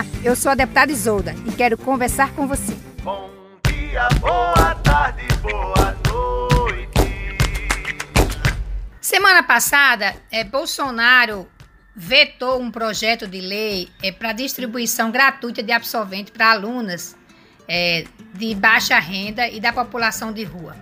Olá, eu sou a deputada Isolda e quero conversar com você. Bom dia, boa tarde, boa noite. Semana passada, é, Bolsonaro vetou um projeto de lei é, para distribuição gratuita de absorvente para alunas é, de baixa renda e da população de rua.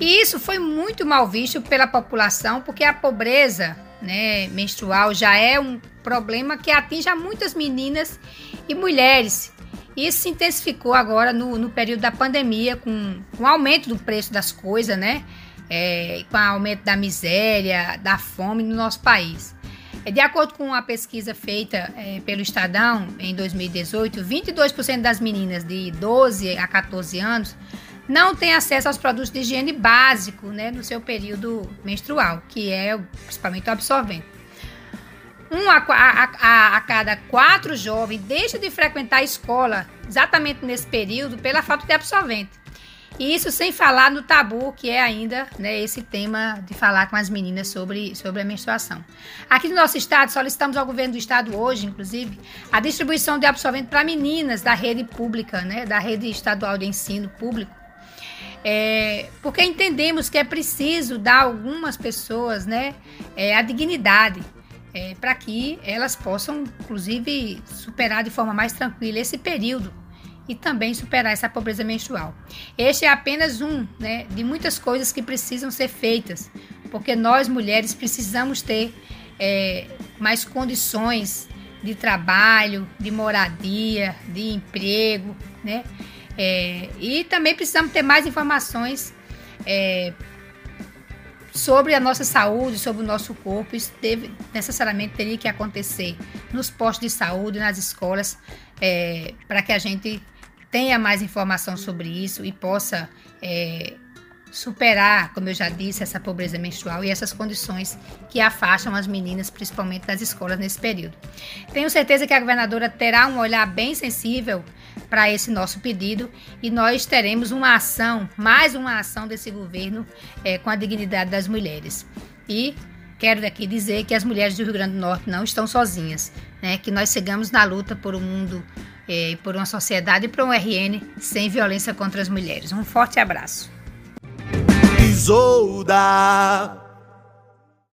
E isso foi muito mal visto pela população, porque a pobreza né, menstrual já é um problema que atinge a muitas meninas e mulheres. Isso se intensificou agora no, no período da pandemia, com, com o aumento do preço das coisas, né? É, com o aumento da miséria, da fome no nosso país. É, de acordo com uma pesquisa feita é, pelo Estadão em 2018, 22% das meninas de 12 a 14 anos não têm acesso aos produtos de higiene básico né, no seu período menstrual, que é principalmente o absorvente. Um a, a, a, a, cada quatro jovens deixa de frequentar a escola exatamente nesse período pela falta de absorvente. E isso sem falar no tabu que é ainda né, esse tema de falar com as meninas sobre, sobre a menstruação. Aqui no nosso estado, solicitamos ao governo do estado hoje, inclusive, a distribuição de absorvente para meninas da rede pública, né, da rede estadual de ensino público, é, porque entendemos que é preciso dar a algumas pessoas né, é, a dignidade é, para que elas possam, inclusive, superar de forma mais tranquila esse período e também superar essa pobreza menstrual. Este é apenas um né, de muitas coisas que precisam ser feitas, porque nós mulheres precisamos ter é, mais condições de trabalho, de moradia, de emprego, né? É, e também precisamos ter mais informações é, sobre a nossa saúde, sobre o nosso corpo. Isso deve, necessariamente teria que acontecer nos postos de saúde, nas escolas, é, para que a gente tenha mais informação sobre isso e possa é, superar, como eu já disse, essa pobreza menstrual e essas condições que afastam as meninas, principalmente das escolas nesse período. Tenho certeza que a governadora terá um olhar bem sensível para esse nosso pedido e nós teremos uma ação, mais uma ação desse governo é, com a dignidade das mulheres. E quero aqui dizer que as mulheres do Rio Grande do Norte não estão sozinhas, né? que nós chegamos na luta por um mundo, é, por uma sociedade e por um RN sem violência contra as mulheres. Um forte abraço. Isolda.